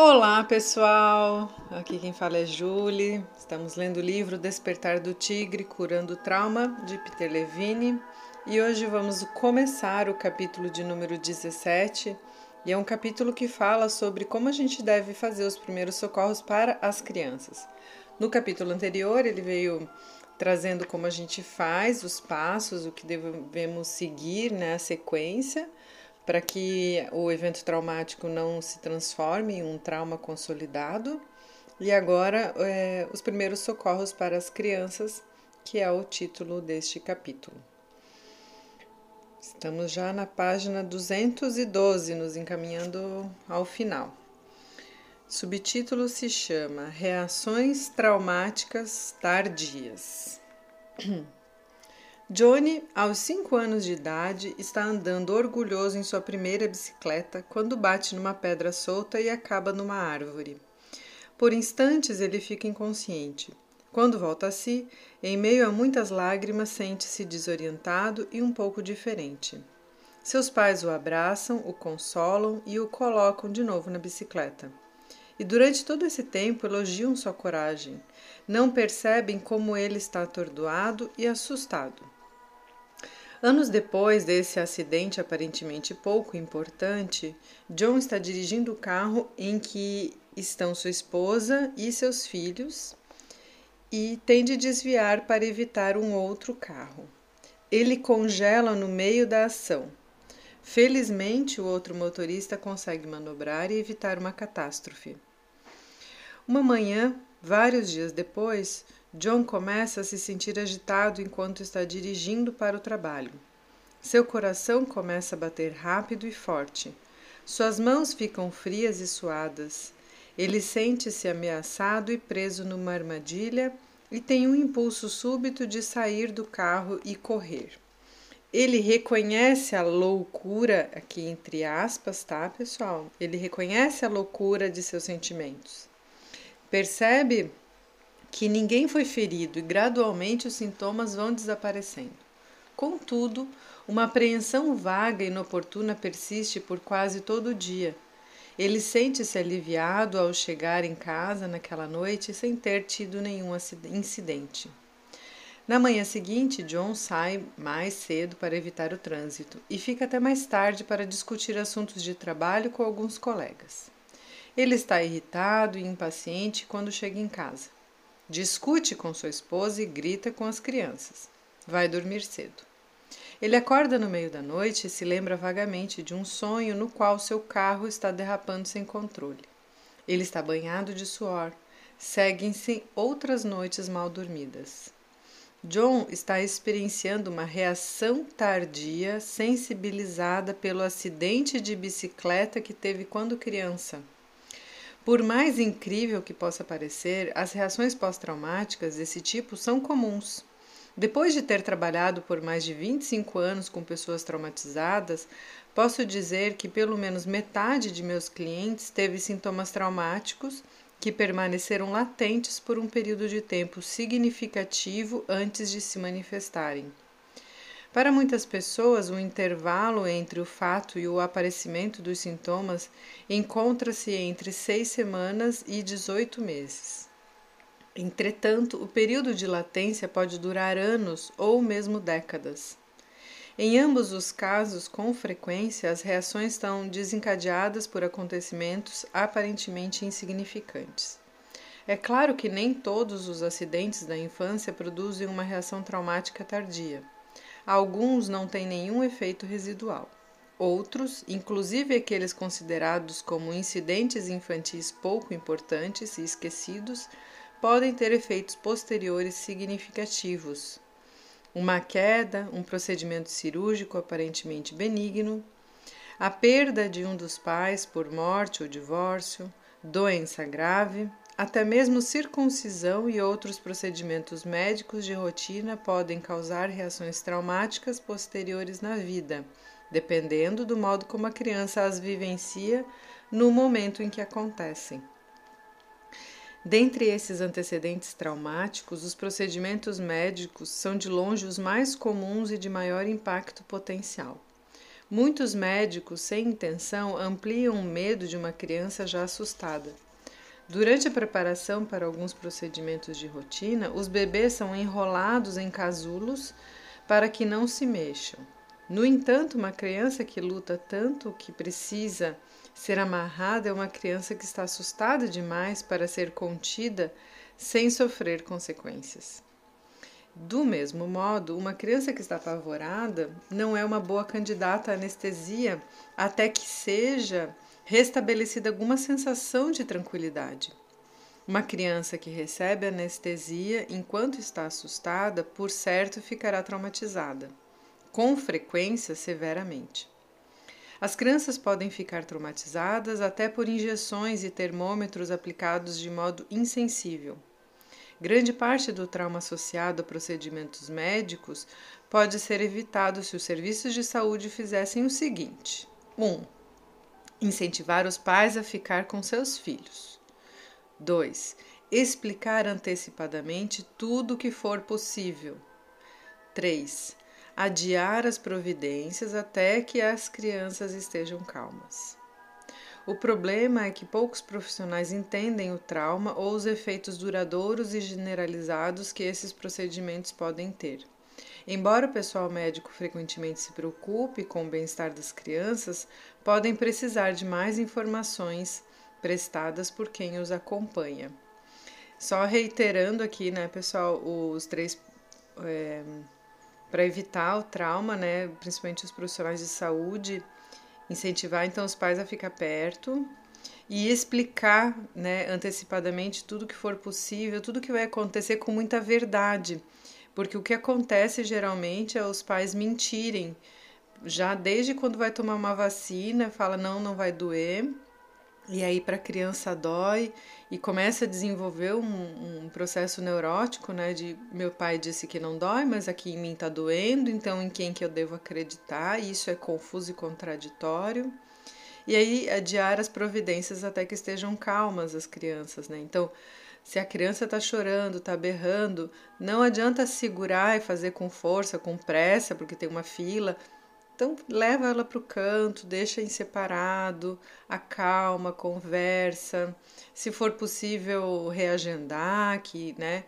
Olá pessoal, aqui quem fala é Julie. Estamos lendo o livro Despertar do Tigre, Curando o Trauma, de Peter Levine. E hoje vamos começar o capítulo de número 17. E é um capítulo que fala sobre como a gente deve fazer os primeiros socorros para as crianças. No capítulo anterior, ele veio trazendo como a gente faz os passos, o que devemos seguir, né, sequência para que o evento traumático não se transforme em um trauma consolidado. E agora, é, os primeiros socorros para as crianças, que é o título deste capítulo. Estamos já na página 212, nos encaminhando ao final. Subtítulo se chama Reações Traumáticas Tardias. Johnny, aos 5 anos de idade, está andando orgulhoso em sua primeira bicicleta quando bate numa pedra solta e acaba numa árvore. Por instantes ele fica inconsciente. Quando volta a si, em meio a muitas lágrimas, sente-se desorientado e um pouco diferente. Seus pais o abraçam, o consolam e o colocam de novo na bicicleta. E durante todo esse tempo elogiam sua coragem. Não percebem como ele está atordoado e assustado. Anos depois desse acidente aparentemente pouco importante, John está dirigindo o carro em que estão sua esposa e seus filhos e tem de desviar para evitar um outro carro. Ele congela no meio da ação. Felizmente, o outro motorista consegue manobrar e evitar uma catástrofe. Uma manhã, vários dias depois, John começa a se sentir agitado enquanto está dirigindo para o trabalho. Seu coração começa a bater rápido e forte. Suas mãos ficam frias e suadas. Ele sente-se ameaçado e preso numa armadilha e tem um impulso súbito de sair do carro e correr. Ele reconhece a loucura, aqui entre aspas, tá, pessoal? Ele reconhece a loucura de seus sentimentos. Percebe que ninguém foi ferido e gradualmente os sintomas vão desaparecendo. Contudo, uma apreensão vaga e inoportuna persiste por quase todo o dia. Ele sente-se aliviado ao chegar em casa naquela noite sem ter tido nenhum incidente. Na manhã seguinte, John sai mais cedo para evitar o trânsito e fica até mais tarde para discutir assuntos de trabalho com alguns colegas. Ele está irritado e impaciente quando chega em casa. Discute com sua esposa e grita com as crianças. Vai dormir cedo. Ele acorda no meio da noite e se lembra vagamente de um sonho no qual seu carro está derrapando sem controle. Ele está banhado de suor. Seguem-se outras noites mal dormidas. John está experienciando uma reação tardia, sensibilizada pelo acidente de bicicleta que teve quando criança. Por mais incrível que possa parecer, as reações pós-traumáticas desse tipo são comuns. Depois de ter trabalhado por mais de 25 anos com pessoas traumatizadas, posso dizer que pelo menos metade de meus clientes teve sintomas traumáticos que permaneceram latentes por um período de tempo significativo antes de se manifestarem. Para muitas pessoas, o intervalo entre o fato e o aparecimento dos sintomas encontra-se entre seis semanas e 18 meses. Entretanto, o período de latência pode durar anos ou mesmo décadas. Em ambos os casos, com frequência, as reações estão desencadeadas por acontecimentos aparentemente insignificantes. É claro que nem todos os acidentes da infância produzem uma reação traumática tardia. Alguns não têm nenhum efeito residual. Outros, inclusive aqueles considerados como incidentes infantis pouco importantes e esquecidos, podem ter efeitos posteriores significativos. Uma queda, um procedimento cirúrgico aparentemente benigno, a perda de um dos pais por morte ou divórcio, doença grave, até mesmo circuncisão e outros procedimentos médicos de rotina podem causar reações traumáticas posteriores na vida, dependendo do modo como a criança as vivencia no momento em que acontecem. Dentre esses antecedentes traumáticos, os procedimentos médicos são de longe os mais comuns e de maior impacto potencial. Muitos médicos, sem intenção, ampliam o medo de uma criança já assustada. Durante a preparação para alguns procedimentos de rotina, os bebês são enrolados em casulos para que não se mexam. No entanto, uma criança que luta tanto que precisa ser amarrada é uma criança que está assustada demais para ser contida sem sofrer consequências. Do mesmo modo, uma criança que está apavorada não é uma boa candidata à anestesia até que seja restabelecida alguma sensação de tranquilidade. Uma criança que recebe anestesia enquanto está assustada, por certo, ficará traumatizada, com frequência severamente. As crianças podem ficar traumatizadas até por injeções e termômetros aplicados de modo insensível. Grande parte do trauma associado a procedimentos médicos pode ser evitado se os serviços de saúde fizessem o seguinte: 1. Um, incentivar os pais a ficar com seus filhos. 2. Explicar antecipadamente tudo o que for possível. 3. Adiar as providências até que as crianças estejam calmas. O problema é que poucos profissionais entendem o trauma ou os efeitos duradouros e generalizados que esses procedimentos podem ter. Embora o pessoal médico frequentemente se preocupe com o bem-estar das crianças, podem precisar de mais informações prestadas por quem os acompanha. Só reiterando aqui, né, pessoal, os três. É, para evitar o trauma, né, principalmente os profissionais de saúde incentivar então os pais a ficar perto e explicar né, antecipadamente tudo que for possível, tudo que vai acontecer com muita verdade. Porque o que acontece geralmente é os pais mentirem. Já desde quando vai tomar uma vacina, fala não, não vai doer. E aí para a criança dói e começa a desenvolver um, um, processo neurótico, né? De meu pai disse que não dói, mas aqui em mim tá doendo, então em quem que eu devo acreditar? Isso é confuso e contraditório. E aí adiar as providências até que estejam calmas as crianças, né? Então, se a criança está chorando, está berrando, não adianta segurar e fazer com força, com pressa, porque tem uma fila então, leva ela para o canto, deixa em separado, acalma, conversa. Se for possível, reagendar, que, né?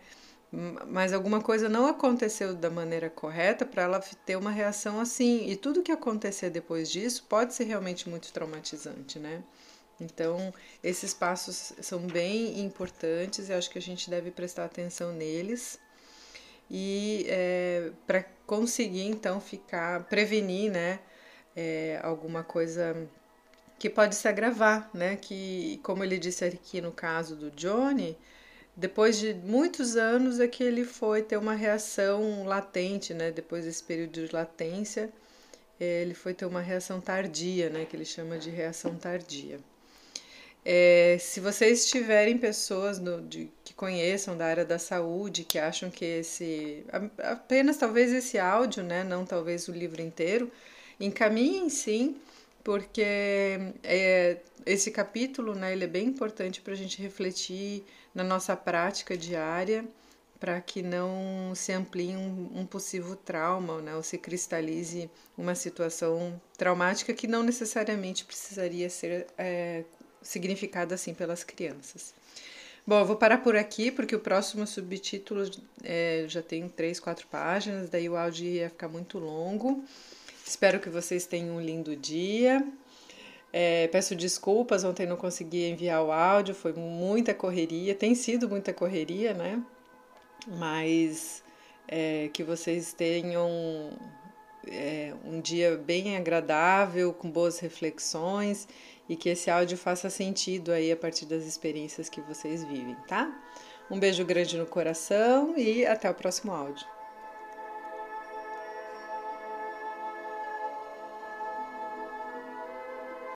Mas alguma coisa não aconteceu da maneira correta para ela ter uma reação assim. E tudo que acontecer depois disso pode ser realmente muito traumatizante, né? Então, esses passos são bem importantes e acho que a gente deve prestar atenção neles. E é, para conseguir então ficar prevenir né é, alguma coisa que pode se agravar né que como ele disse aqui no caso do Johnny depois de muitos anos é que ele foi ter uma reação latente né depois desse período de latência ele foi ter uma reação tardia né que ele chama de reação tardia é, se vocês tiverem pessoas no, de, que conheçam da área da saúde, que acham que esse apenas talvez esse áudio, né, não talvez o livro inteiro, encaminhem sim, porque é, esse capítulo, né, ele é bem importante para a gente refletir na nossa prática diária, para que não se amplie um, um possível trauma, né, ou se cristalize uma situação traumática que não necessariamente precisaria ser é, significado assim pelas crianças. Bom, eu vou parar por aqui porque o próximo subtítulo é, já tem três, quatro páginas, daí o áudio ia ficar muito longo. Espero que vocês tenham um lindo dia. É, peço desculpas, ontem não consegui enviar o áudio, foi muita correria, tem sido muita correria, né? Mas é, que vocês tenham é, um dia bem agradável, com boas reflexões e que esse áudio faça sentido aí a partir das experiências que vocês vivem, tá? Um beijo grande no coração e até o próximo áudio.